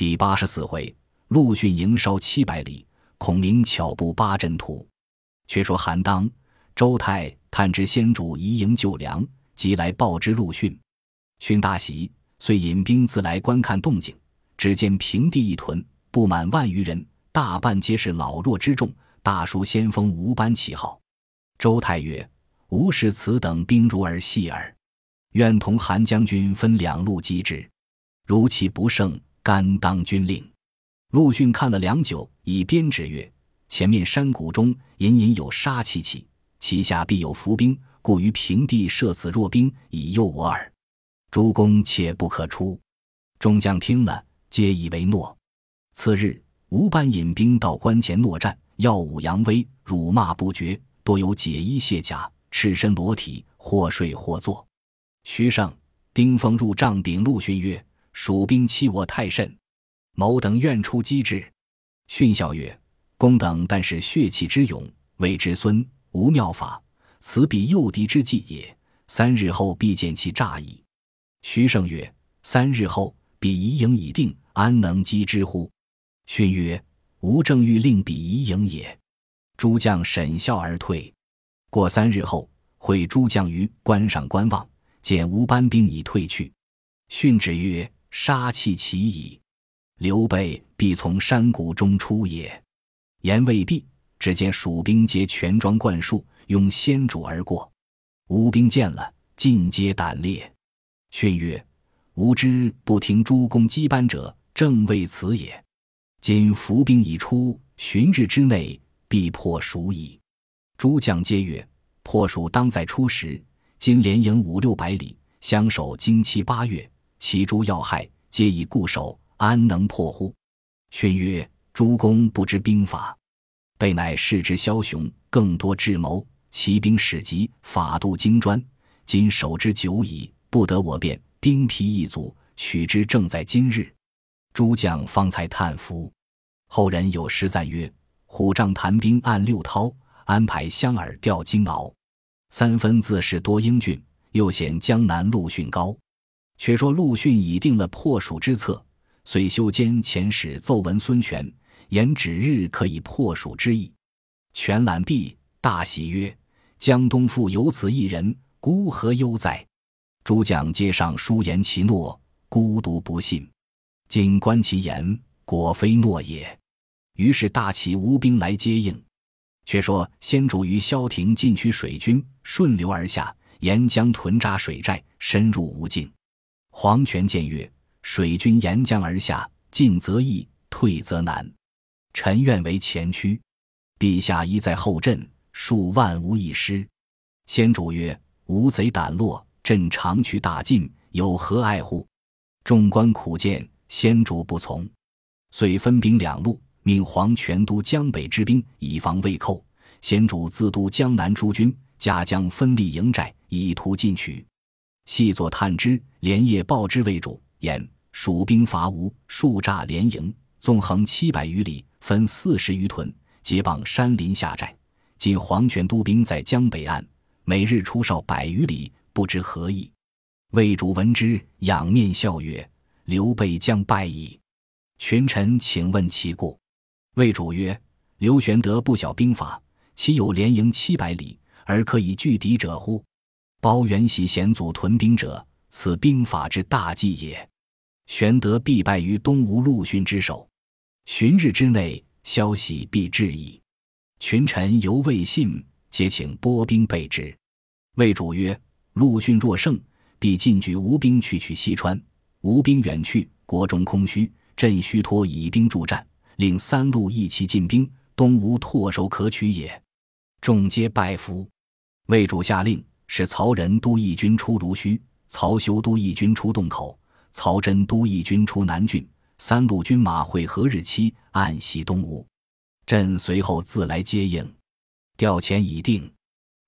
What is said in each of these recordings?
第八十四回，陆逊营烧七百里，孔明巧布八阵图。却说韩当、周泰探知先主移营救粮，即来报之陆逊。逊大喜，遂引兵自来观看动静。只见平地一屯，不满万余人，大半皆是老弱之众，大书先锋吴班旗号。周泰曰：“吾视此等兵如儿戏耳，愿同韩将军分两路击之。如其不胜。”甘当军令，陆逊看了良久，以鞭指曰：“前面山谷中隐隐有杀气起，其下必有伏兵，故于平地设此弱兵，以诱我耳。诸公且不可出。”众将听了，皆以为诺。次日，吴班引兵到关前搦战，耀武扬威，辱骂不绝，多有解衣卸甲、赤身裸体，或睡或坐。徐盛、丁奉入帐禀陆逊曰。蜀兵欺我太甚，某等愿出击之。训笑曰：“公等但是血气之勇，谓之孙无妙法，此彼诱敌之计也。三日后必见其诈矣。”徐盛曰：“三日后，彼夷营已定，安能击之乎？”训曰：“吾正欲令彼夷营也。”诸将沈笑而退。过三日后，会诸将于关上观望，见吴班兵已退去。训止曰。杀气起矣，刘备必从山谷中出也。言未毕，只见蜀兵皆全装贯束，拥先主而过。吴兵见了，尽皆胆裂。训曰：“吾知不听诸公击班者，正为此也。今伏兵已出，旬日之内必破蜀矣。”诸将皆曰：“破蜀当在初时，今连营五六百里，相守经七八月。”其诸要害皆已固守，安能破乎？勋曰：“诸公不知兵法，备乃世之枭雄，更多智谋，骑兵使急，法度精专。今守之久矣，不得我变，兵疲易足，取之正在今日。”诸将方才叹服。后人有诗赞曰：“虎杖谈兵按六韬，安排香饵钓金鳌。三分自是多英俊，又显江南陆逊高。”却说陆逊已定了破蜀之策，遂修监遣使奏闻孙权，言指日可以破蜀之意。权览毕，大喜曰：“江东复有此一人，孤何忧哉？”诸将皆上书言其诺，孤独不信。今观其言，果非诺也。于是大起吴兵来接应。却说先主于萧亭进取水军，顺流而下，沿江屯扎水寨，深入吴境。黄权见曰：“水军沿江而下，进则易，退则难。臣愿为前驱，陛下宜在后阵，数万无一失。”先主曰：“吴贼胆落，朕长驱大进，有何碍乎？”众官苦谏，先主不从，遂分兵两路，命黄权督江北之兵，以防魏寇；先主自督江南诸军，加将分立营寨，以图进取。细作探知，连夜报之魏主，言蜀兵伐吴，数诈连营，纵横七百余里，分四十余屯，结绑山林下寨。今黄权督兵在江北岸，每日出哨百余里，不知何意。魏主闻之，仰面笑曰：“刘备将败矣。”群臣请问其故。魏主曰：“刘玄德不晓兵法，岂有连营七百里而可以拒敌者乎？”包元喜险阻屯兵者，此兵法之大忌也。玄德必败于东吴陆逊之手，旬日之内，消息必至矣。群臣犹未信，皆请拨兵备之。魏主曰：“陆逊若胜，必进举吴兵去取西川；吴兵远去，国中空虚，朕须托以兵助战，令三路一齐进兵，东吴唾手可取也。”众皆拜服。魏主下令。使曹仁督义军出如须，曹休督义军出洞口，曹真督义军出南郡，三路军马会合日期，暗袭东吴。朕随后自来接应。调遣已定。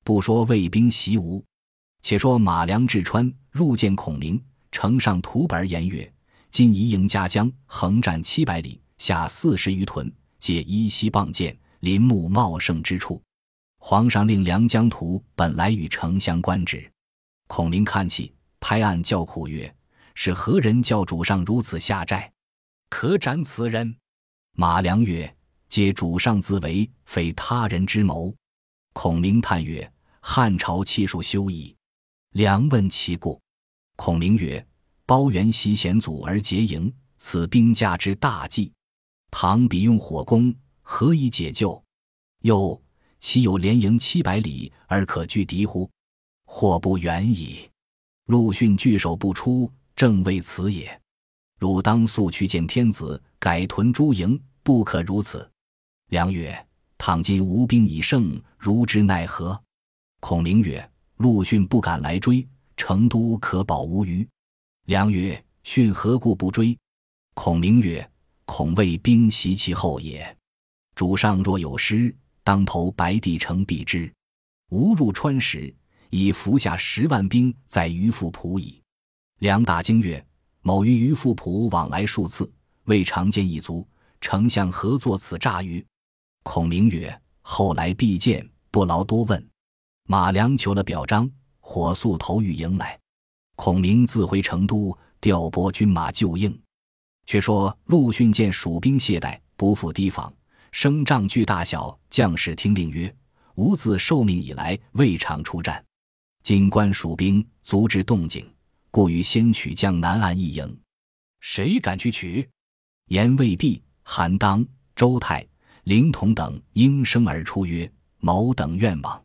不说魏兵袭吴，且说马良至川入见孔明，呈上图本言曰：“今宜营夹江，横战七百里，下四十余屯，皆依溪傍涧，林木茂盛之处。”皇上令梁江图本来与丞相观之，孔明看起，拍案叫苦曰：“是何人教主上如此下寨？”可斩此人。”马良曰：“皆主上自为，非他人之谋。”孔明叹曰：“汉朝气数休矣。”良问其故，孔明曰：“包元袭险阻而结营，此兵家之大忌。倘彼用火攻，何以解救？又岂有连营七百里而可拒敌乎？或不远矣。陆逊拒守不出，正为此也。汝当速去见天子，改屯诸营，不可如此。”良曰：“倘今吴兵已胜，如之奈何？”孔明曰：“陆逊不敢来追，成都可保无虞。”良曰：“逊何故不追？”孔明曰：“恐魏兵袭其后也。主上若有失，当投白帝城避之。吾入川时，已伏下十万兵在于富浦矣。”梁大惊曰：“某与于富浦往来数次，未尝见一卒。丞相何作此诈语？”孔明曰：“后来必见，不劳多问。”马良求了表彰，火速投御营来。孔明自回成都，调拨军马救应。却说陆逊见蜀兵懈怠，不复提防，声仗具大小将士听令曰：“吾自受命以来，未尝出战。今观蜀兵足知动静，故欲先取江南岸一营。谁敢去取？”言未毕，韩当、周泰。灵统等应声而出曰：“某等愿往。”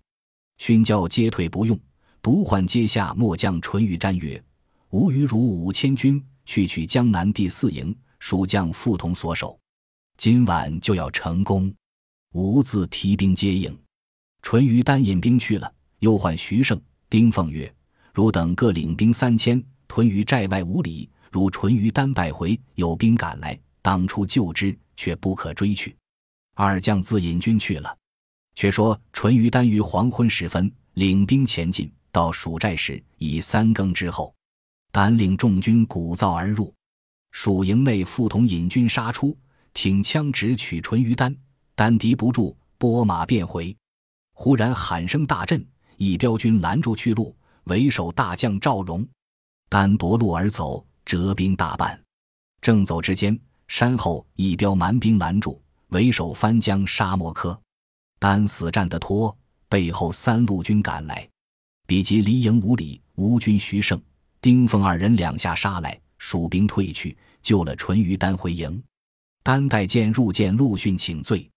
勋教皆退不用，独缓阶下末将淳于瞻曰：“吾与汝五千军去取江南第四营，蜀将复同所守，今晚就要成功。”吾自提兵接应。淳于丹引兵去了，又唤徐盛、丁奉曰：“汝等各领兵三千，屯于寨外五里。如淳于丹败回，有兵赶来，当初救之，却不可追去。”二将自引军去了。却说淳于丹于黄昏时分领兵前进，到蜀寨时已三更之后。丹领众军鼓噪而入，蜀营内副统引军杀出，挺枪直取淳于丹。丹敌不住，拨马便回。忽然喊声大震，一彪军拦住去路，为首大将赵荣。丹夺路而走，折兵大半。正走之间，山后一彪蛮兵拦住。为首翻江杀摩柯，单死战得脱，背后三路军赶来，比及离营五里，吴军徐盛、丁奉二人两下杀来，蜀兵退去，救了淳于丹回营。丹带剑入见陆逊请罪，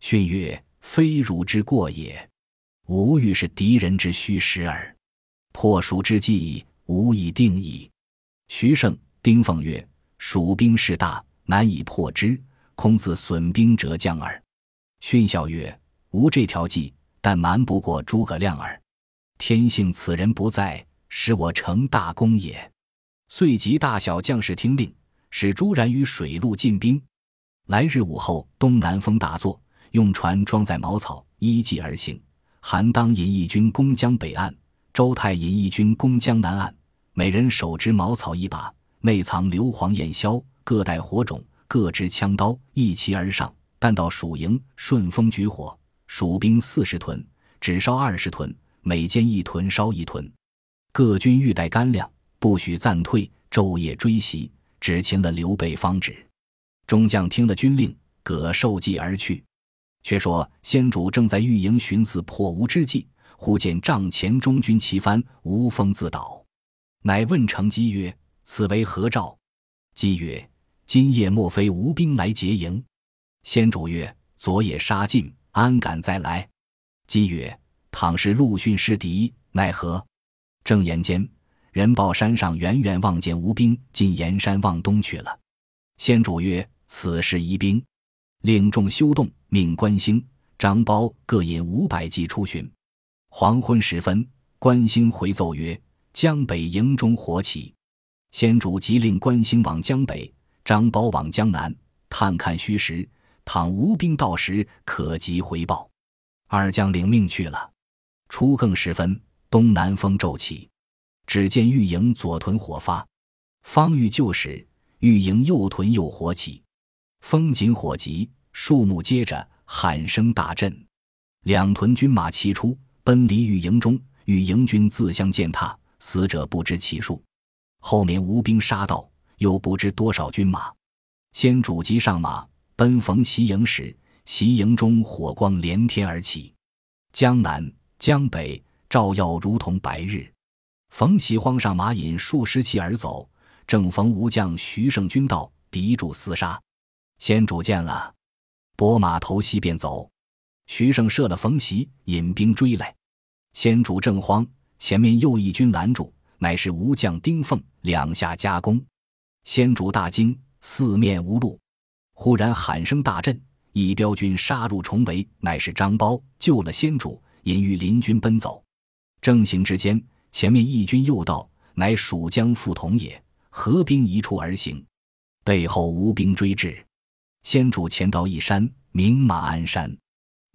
逊曰：“非汝之过也，吾欲是敌人之虚实耳。破蜀之计，无以定矣。”徐盛、丁奉曰：“蜀兵势大，难以破之。”空自损兵折将耳。逊笑曰：“吾这条计，但瞒不过诸葛亮耳。天幸此人不在，使我成大功也。”遂集大小将士听令，使朱然于水陆进兵。来日午后，东南风大作，用船装载茅草，依计而行。韩当引义军攻江北岸，周泰引义军攻江南岸，每人手执茅草一把，内藏硫磺焰硝，各带火种。各执枪刀，一齐而上。但到蜀营，顺风举火，蜀兵四十屯，只烧二十屯，每间一屯烧一屯。各军欲带干粮，不许暂退，昼夜追袭，只擒了刘备方止。中将听了军令，各受计而去。却说先主正在御营寻思破吴之计，忽见帐前中军旗幡，无风自倒，乃问成机曰：“此为何兆？”机曰：今夜莫非吴兵来劫营？先主曰：“昨夜杀尽，安敢再来？”姬曰：“倘是陆逊失敌，奈何？”正言间，人报山上远远望见吴兵进岩山望东去了。先主曰：“此事宜兵，令众休动，命关兴、张苞各引五百骑出巡。黄昏时分，关兴回奏曰：“江北营中火起。”先主即令关兴往江北。张苞往江南探看虚实，倘无兵到时，可即回报。二将领命去了。初更时分，东南风骤起，只见御营左屯火发，方欲救时，御营右屯又火起，风紧火急，树木接着，喊声大震，两屯军马齐出，奔离御营中，与营军自相践踏，死者不知其数。后面吴兵杀到。又不知多少军马，先主即上马，奔逢袭营时，袭营中火光连天而起，江南、江北照耀如同白日。冯喜慌上马，引数十骑而走，正逢吴将徐胜军到，敌住厮杀。先主见了，拨马投西便走。徐盛设了冯袭，引兵追来。先主正慌，前面又一军拦住，乃是吴将丁奉，两下夹攻。先主大惊，四面无路。忽然喊声大震，一彪军杀入重围，乃是张苞救了先主，引御林军奔走。正行之间。前面义军又到，乃蜀将傅同也。合兵一处而行，背后无兵追至。先主前到一山，名马鞍山。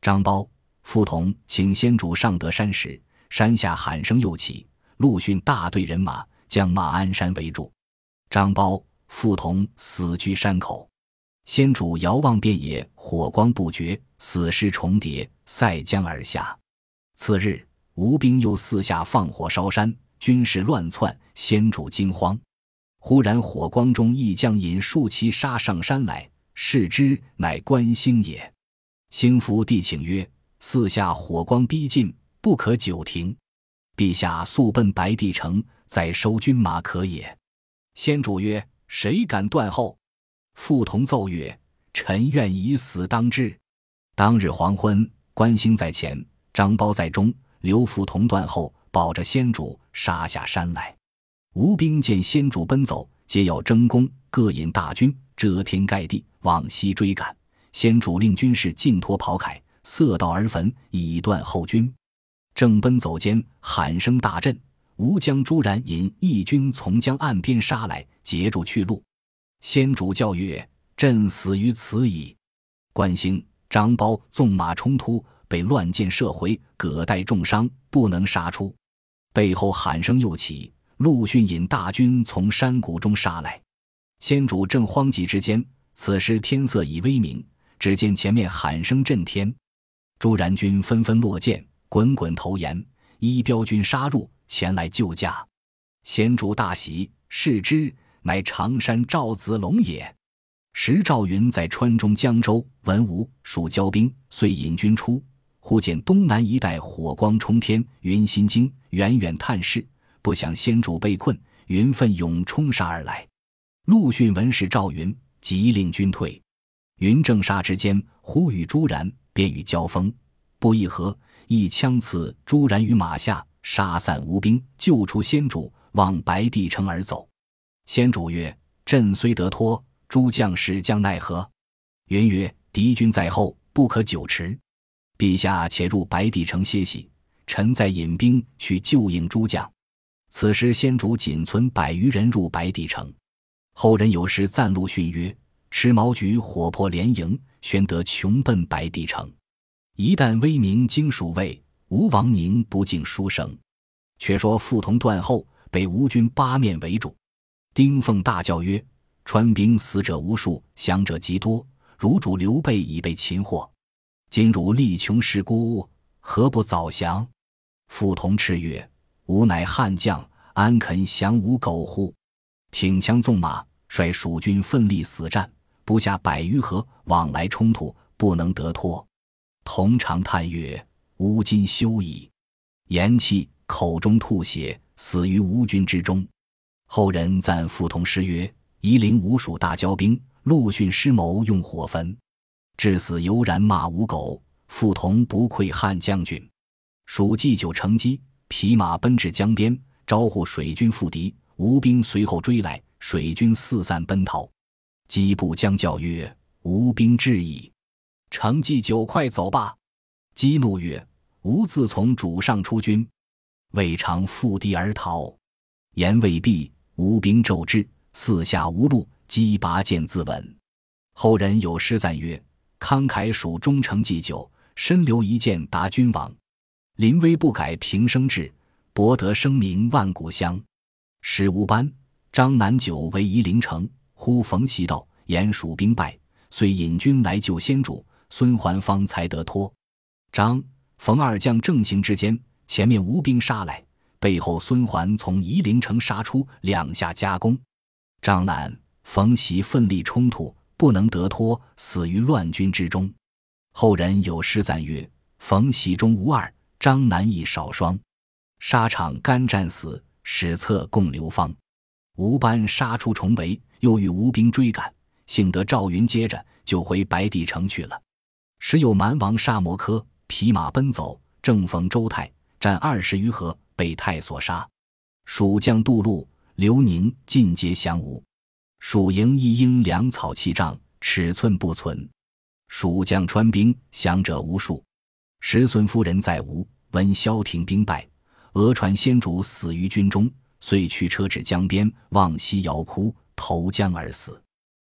张苞、傅同请先主上得山时，山下喊声又起，陆逊大队人马将马鞍山围住。张苞、傅同死居山口。先主遥望遍野，火光不绝，死尸重叠，塞江而下。次日。吴兵又四下放火烧山，军士乱窜，先主惊慌。忽然火光中一将引数骑杀上山来，视之，乃关兴也。兴福帝请曰：“四下火光逼近，不可久停。陛下速奔白帝城，再收军马可也。”先主曰：“谁敢断后？”傅同奏曰：“臣愿以死当之。”当日黄昏，关兴在前，张苞在中。刘福同断后，保着先主杀下山来。吴兵见先主奔走，皆要争功，各引大军遮天盖地往西追赶。先主令军士尽脱袍铠，塞道而焚，以断后军。正奔走间，喊声大震，吴将朱然引义军从江岸边杀来，截住去路。先主叫曰：“朕死于此矣。”关兴、张苞纵马冲突。被乱箭射回，葛带重伤，不能杀出。背后喊声又起，陆逊引大军从山谷中杀来。先主正慌急之间，此时天色已微明，只见前面喊声震天，朱然军纷纷落箭，滚滚投岩。一彪军杀入，前来救驾。先主大喜，视之，乃常山赵子龙也。时赵云在川中江州，文武蜀交兵，遂引军出。忽见东南一带火光冲天，云心惊，远远探视，不想先主被困，云奋勇冲杀而来。陆逊闻是赵云，急令军退。云正杀之间，忽与朱然便与交锋，不一合，一枪刺朱然于马下，杀散吴兵，救出先主，往白帝城而走。先主曰：“朕虽得脱，诸将士将奈何？”云曰：“敌军在后，不可久持。”陛下且入白帝城歇息，臣再引兵去救应诸将。此时先主仅存百余人入白帝城，后人有诗赞陆逊曰：“持矛举火破连营，宣德穷奔白帝城。一旦威名经蜀魏，吴王宁不敬书生。”却说傅同断后，被吴军八面围住。丁奉大叫曰：“川兵死者无数，降者极多，汝主刘备已被擒获。”今汝力穷势孤，何不早降？傅同叱曰：“吾乃汉将，安肯降吴狗乎？”挺枪纵马，率蜀军奋力死战，不下百余合，往来冲突，不能得脱。同长叹曰：“吾今休矣！”言讫，口中吐血，死于吴军之中。后人赞傅同诗曰：“夷陵吴蜀大交兵，陆逊师谋用火焚。”至死犹然骂吴狗，傅同不愧汉将军。蜀祭酒乘机，匹马奔至江边，招呼水军复敌。吴兵随后追来，水军四散奔逃。基部将叫曰：“吴兵至矣！”乘祭酒快走吧。基怒曰：“吾自从主上出军，未尝负敌而逃。”言未毕，吴兵骤至，四下无路，击拔剑自刎。后人有诗赞曰：慷慨属忠诚祭酒，身留一剑达君王。临危不改平生志，博得声名万古香。史无班、张南九为夷陵城，忽逢袭道，言蜀兵败，遂引军来救先主。孙桓方才得脱。张、冯二将正行之间，前面吴兵杀来，背后孙桓从夷陵城杀出，两下夹攻。张南、冯袭奋力冲突，不能得脱，死于乱军之中。后人有诗赞曰：“冯喜中无二，张南亦少双。沙场干战死，史册共流芳。”吴班杀出重围，又遇吴兵追赶，幸得赵云接着，就回白帝城去了。时有蛮王沙摩柯匹马奔走，正逢周泰，战二十余合，被泰所杀。蜀将杜路、刘宁尽皆降吴。蜀营一应粮草器仗，尺寸不存。蜀将川兵降者无数。石孙夫人在吴，闻萧亭兵败，俄传先主死于军中。遂驱车至江边，望西遥哭，投江而死。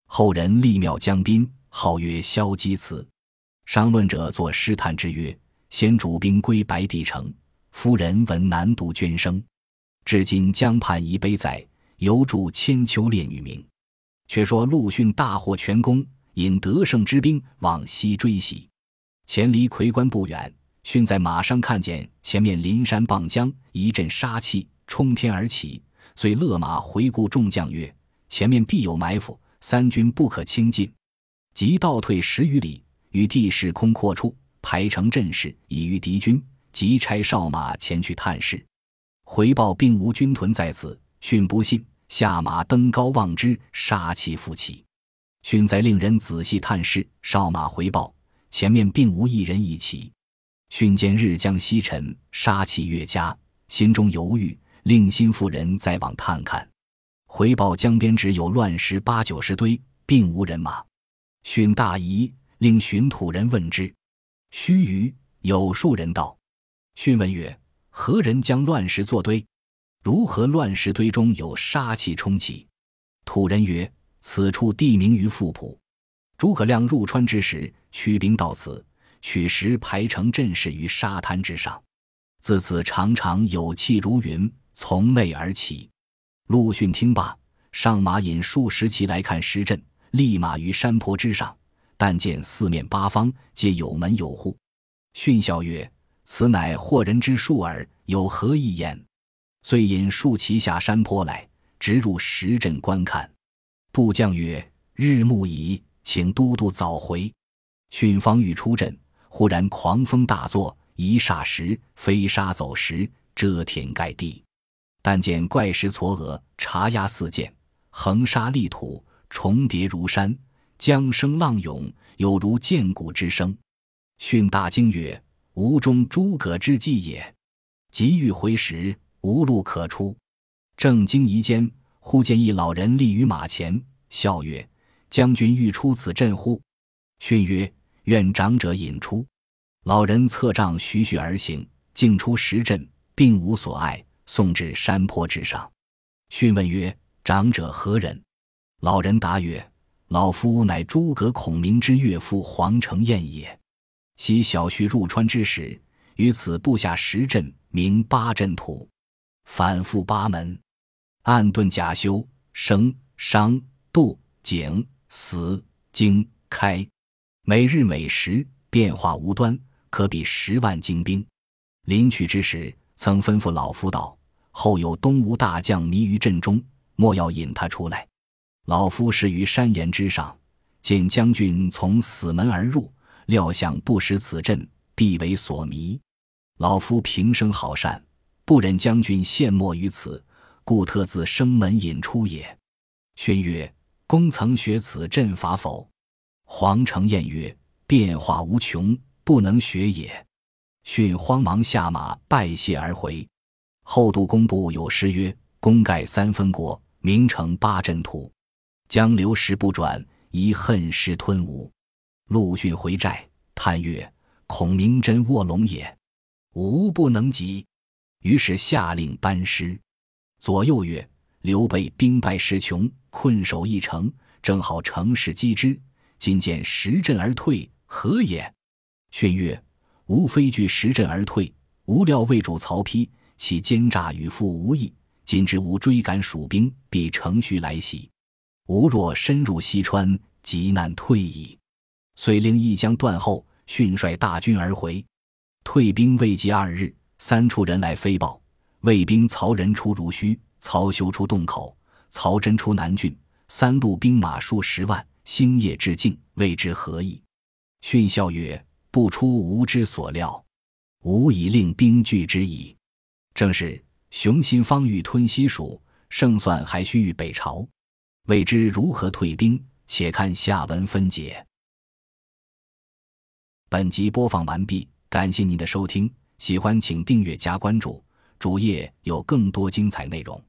后人立庙江滨，号曰萧基祠。商论者作诗叹之曰：“先主兵归白帝城，夫人闻南渡捐生。至今江畔遗碑在，犹著千秋烈女名。”却说陆逊大获全功，引得胜之兵往西追袭。前离夔关不远，逊在马上看见前面临山傍江，一阵杀气。冲天而起，遂勒马回顾众将曰：“前面必有埋伏，三军不可轻进。”即倒退十余里，与地势空阔处排成阵势，以御敌军。即差哨马前去探视，回报并无军屯在此。逊不信，下马登高望之，杀气复起。逊再令人仔细探视，哨马回报前面并无一人一骑。逊见日将西沉，杀气越加，心中犹豫。令心腹人再往探看，回报江边只有乱石八九十堆，并无人马。逊大疑，令寻土人问之。须臾，有数人到。逊问曰：“何人将乱石作堆？如何乱石堆中有杀气冲起？”土人曰：“此处地名于富浦。诸葛亮入川之时，驱兵到此，取石排成阵势于沙滩之上。自此常常有气如云。”从内而起，陆逊听罢，上马引数十骑来看石阵，立马于山坡之上。但见四面八方皆有门有户。逊笑曰：“此乃惑人之术耳，有何异言？”遂引数骑下山坡来，直入石阵观看。部将曰：“日暮矣，请都督早回。”逊方欲出阵，忽然狂风大作，一霎时飞沙走石，遮天盖地。但见怪石嵯峨，茶鸦四溅，横沙立土，重叠如山，江声浪涌，有如剑鼓之声。训大惊曰：“吾中诸葛之计也！”急欲回时，无路可出。正惊疑间，忽见一老人立于马前，笑曰：“将军欲出此阵乎？”训曰：“愿长者引出。”老人策杖徐徐而行，径出石阵，并无所碍。送至山坡之上，询问曰：“长者何人？”老人答曰：“老夫乃诸葛孔明之岳父黄承彦也。昔小婿入川之时，于此布下石阵，名八阵图，反复八门，暗遁甲休、生、伤、度、景、死、惊、开，每日每时变化无端，可比十万精兵。临去之时。”曾吩咐老夫道：“后有东吴大将迷于阵中，莫要引他出来。”老夫是于山岩之上，见将军从死门而入，料想不识此阵，必为所迷。老夫平生好善，不忍将军陷没于此，故特自生门引出也。宣曰：“公曾学此阵法否？”黄承彦曰：“变化无穷，不能学也。”逊慌忙下马拜谢而回。后杜工部有诗曰：“功盖三分国，名成八阵图。江流石不转，遗恨失吞吴。”陆逊回寨，叹曰：“孔明真卧龙也，吾不能及。”于是下令班师。左右曰：“刘备兵败势穷，困守一城，正好乘势击之。今见石阵而退，何也？”逊曰。吾非惧石阵而退，无料魏主曹丕，其奸诈与父无异。今知吾追赶蜀兵，必乘虚来袭。吾若深入西川，极难退矣。遂令一将断后，迅率大军而回。退兵未及二日，三处人来飞报：魏兵曹仁出如须，曹休出洞口，曹真出南郡，三路兵马数十万，星夜之境，谓之何意？”训笑曰：“不出吾之所料，吾已令兵拒之矣。”正是雄心方欲吞西蜀，胜算还需与北朝。未知如何退兵，且看下文分解。本集播放完毕，感谢您的收听，喜欢请订阅加关注，主页有更多精彩内容。